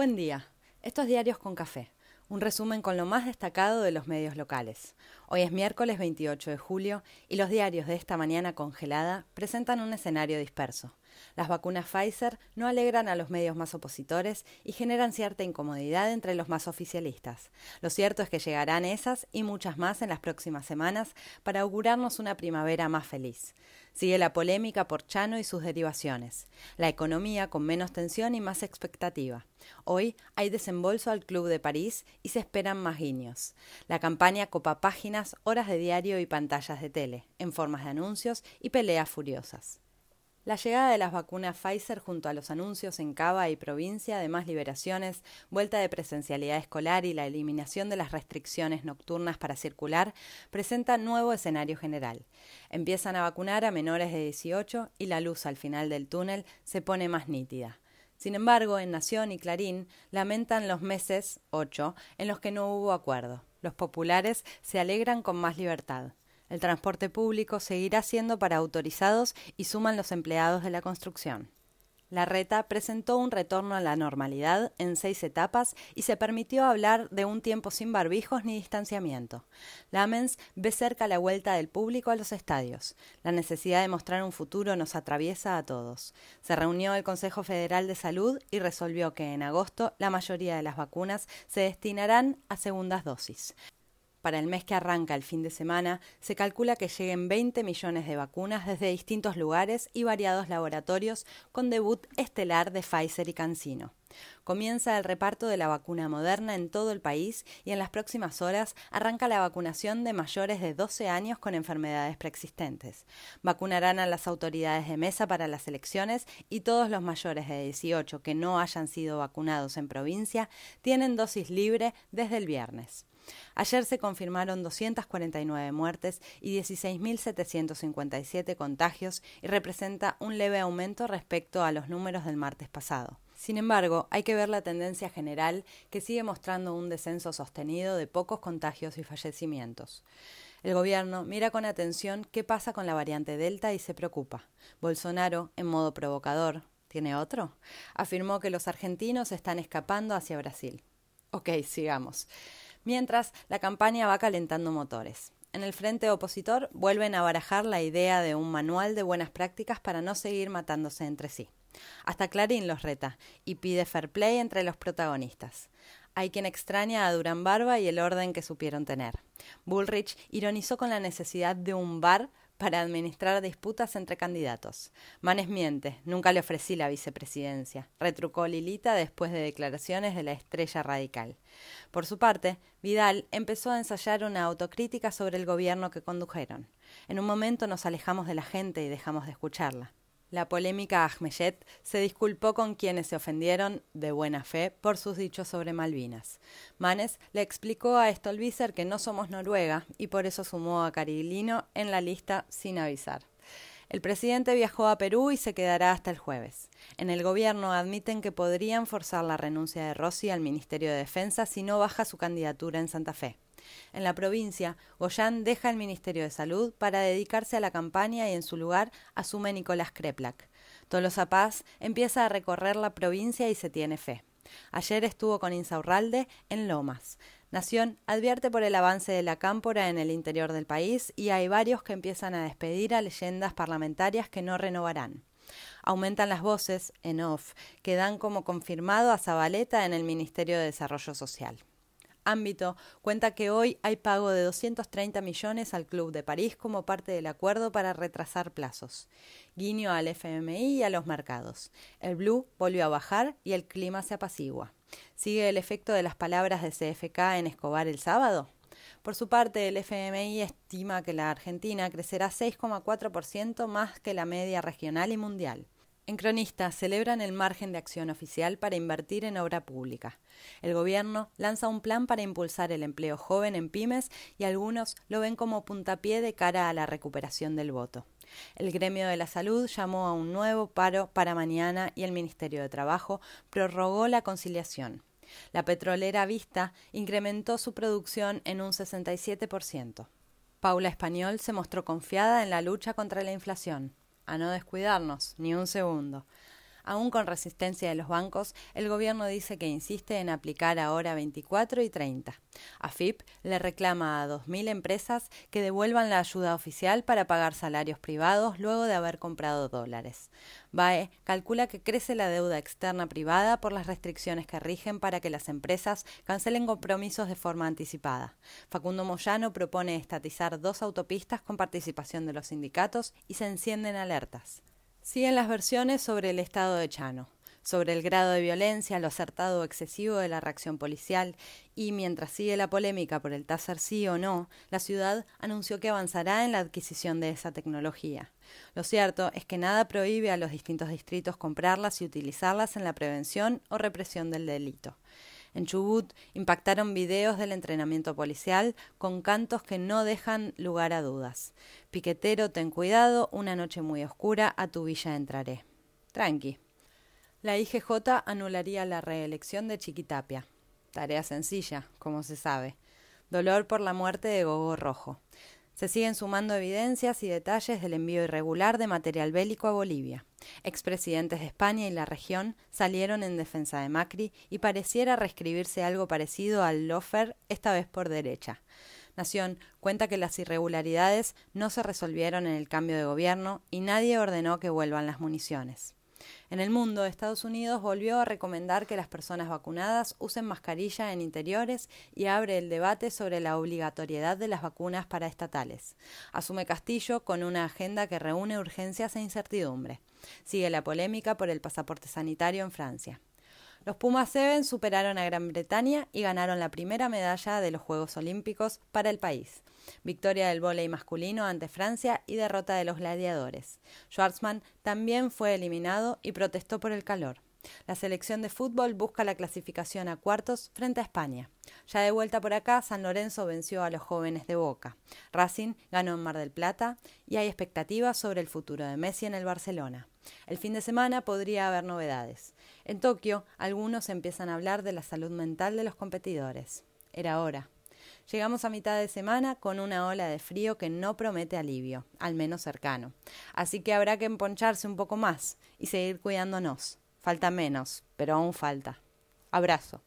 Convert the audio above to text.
Buen día. Estos diarios con café. Un resumen con lo más destacado de los medios locales. Hoy es miércoles 28 de julio y los diarios de esta mañana congelada presentan un escenario disperso. Las vacunas Pfizer no alegran a los medios más opositores y generan cierta incomodidad entre los más oficialistas. Lo cierto es que llegarán esas y muchas más en las próximas semanas para augurarnos una primavera más feliz. Sigue la polémica por Chano y sus derivaciones. La economía con menos tensión y más expectativa. Hoy hay desembolso al Club de París y se esperan más guiños. La campaña copa páginas, horas de diario y pantallas de tele, en formas de anuncios y peleas furiosas. La llegada de las vacunas Pfizer junto a los anuncios en Cava y provincia de más liberaciones, vuelta de presencialidad escolar y la eliminación de las restricciones nocturnas para circular presenta nuevo escenario general. Empiezan a vacunar a menores de 18 y la luz al final del túnel se pone más nítida. Sin embargo, en Nación y Clarín lamentan los meses, ocho, en los que no hubo acuerdo. Los populares se alegran con más libertad. El transporte público seguirá siendo para autorizados y suman los empleados de la construcción. La reta presentó un retorno a la normalidad en seis etapas y se permitió hablar de un tiempo sin barbijos ni distanciamiento. Lamens ve cerca la vuelta del público a los estadios. La necesidad de mostrar un futuro nos atraviesa a todos. Se reunió el Consejo Federal de Salud y resolvió que en agosto la mayoría de las vacunas se destinarán a segundas dosis. Para el mes que arranca el fin de semana, se calcula que lleguen 20 millones de vacunas desde distintos lugares y variados laboratorios con debut estelar de Pfizer y CanSino. Comienza el reparto de la vacuna moderna en todo el país y en las próximas horas arranca la vacunación de mayores de 12 años con enfermedades preexistentes. Vacunarán a las autoridades de mesa para las elecciones y todos los mayores de 18 que no hayan sido vacunados en provincia tienen dosis libre desde el viernes. Ayer se confirmaron 249 muertes y 16.757 contagios y representa un leve aumento respecto a los números del martes pasado. Sin embargo, hay que ver la tendencia general que sigue mostrando un descenso sostenido de pocos contagios y fallecimientos. El gobierno mira con atención qué pasa con la variante Delta y se preocupa. Bolsonaro, en modo provocador, ¿tiene otro? Afirmó que los argentinos están escapando hacia Brasil. Ok, sigamos mientras la campaña va calentando motores. En el frente opositor vuelven a barajar la idea de un manual de buenas prácticas para no seguir matándose entre sí. Hasta Clarín los reta y pide fair play entre los protagonistas. Hay quien extraña a Durán Barba y el orden que supieron tener. Bullrich ironizó con la necesidad de un bar para administrar disputas entre candidatos. Manes miente, nunca le ofrecí la vicepresidencia, retrucó Lilita después de declaraciones de la estrella radical. Por su parte, Vidal empezó a ensayar una autocrítica sobre el gobierno que condujeron. En un momento nos alejamos de la gente y dejamos de escucharla. La polémica Ahmeyet se disculpó con quienes se ofendieron de buena fe por sus dichos sobre Malvinas. Manes le explicó a Stolbizer que no somos Noruega y por eso sumó a Carilino en la lista sin avisar. El presidente viajó a Perú y se quedará hasta el jueves. En el gobierno admiten que podrían forzar la renuncia de Rossi al Ministerio de Defensa si no baja su candidatura en Santa Fe. En la provincia, Goyán deja el Ministerio de Salud para dedicarse a la campaña y en su lugar asume Nicolás Kreplak. Tolosa Paz empieza a recorrer la provincia y se tiene fe. Ayer estuvo con Insaurralde en Lomas. Nación advierte por el avance de la cámpora en el interior del país y hay varios que empiezan a despedir a leyendas parlamentarias que no renovarán. Aumentan las voces, en off, que dan como confirmado a Zabaleta en el Ministerio de Desarrollo Social ámbito cuenta que hoy hay pago de 230 millones al Club de París como parte del acuerdo para retrasar plazos. Guiño al FMI y a los mercados. El blue volvió a bajar y el clima se apacigua. ¿Sigue el efecto de las palabras de CFK en Escobar el sábado? Por su parte, el FMI estima que la Argentina crecerá 6,4% más que la media regional y mundial. En Cronista celebran el margen de acción oficial para invertir en obra pública. El gobierno lanza un plan para impulsar el empleo joven en pymes y algunos lo ven como puntapié de cara a la recuperación del voto. El gremio de la salud llamó a un nuevo paro para mañana y el Ministerio de Trabajo prorrogó la conciliación. La petrolera Vista incrementó su producción en un 67%. Paula Español se mostró confiada en la lucha contra la inflación a no descuidarnos, ni un segundo. Aún con resistencia de los bancos, el gobierno dice que insiste en aplicar ahora 24 y 30. AFIP le reclama a 2.000 empresas que devuelvan la ayuda oficial para pagar salarios privados luego de haber comprado dólares. BAE calcula que crece la deuda externa privada por las restricciones que rigen para que las empresas cancelen compromisos de forma anticipada. Facundo Moyano propone estatizar dos autopistas con participación de los sindicatos y se encienden alertas. Siguen las versiones sobre el estado de Chano, sobre el grado de violencia, lo acertado o excesivo de la reacción policial y mientras sigue la polémica por el taser sí o no, la ciudad anunció que avanzará en la adquisición de esa tecnología. Lo cierto es que nada prohíbe a los distintos distritos comprarlas y utilizarlas en la prevención o represión del delito. En Chubut impactaron videos del entrenamiento policial con cantos que no dejan lugar a dudas. Piquetero, ten cuidado, una noche muy oscura, a tu villa entraré. Tranqui. La IGJ anularía la reelección de Chiquitapia. Tarea sencilla, como se sabe. Dolor por la muerte de Gogo Rojo. Se siguen sumando evidencias y detalles del envío irregular de material bélico a Bolivia. Expresidentes de España y la región salieron en defensa de Macri y pareciera reescribirse algo parecido al lofer, esta vez por derecha. Nación cuenta que las irregularidades no se resolvieron en el cambio de gobierno y nadie ordenó que vuelvan las municiones. En el mundo, Estados Unidos volvió a recomendar que las personas vacunadas usen mascarilla en interiores y abre el debate sobre la obligatoriedad de las vacunas para estatales. Asume Castillo con una agenda que reúne urgencias e incertidumbre. Sigue la polémica por el pasaporte sanitario en Francia. Los Pumas Seven superaron a Gran Bretaña y ganaron la primera medalla de los Juegos Olímpicos para el país. Victoria del vóley masculino ante Francia y derrota de los gladiadores. Schwarzman también fue eliminado y protestó por el calor. La selección de fútbol busca la clasificación a cuartos frente a España. Ya de vuelta por acá, San Lorenzo venció a los jóvenes de Boca. Racing ganó en Mar del Plata y hay expectativas sobre el futuro de Messi en el Barcelona. El fin de semana podría haber novedades. En Tokio, algunos empiezan a hablar de la salud mental de los competidores. Era hora. Llegamos a mitad de semana con una ola de frío que no promete alivio, al menos cercano. Así que habrá que emponcharse un poco más y seguir cuidándonos. Falta menos, pero aún falta. Abrazo.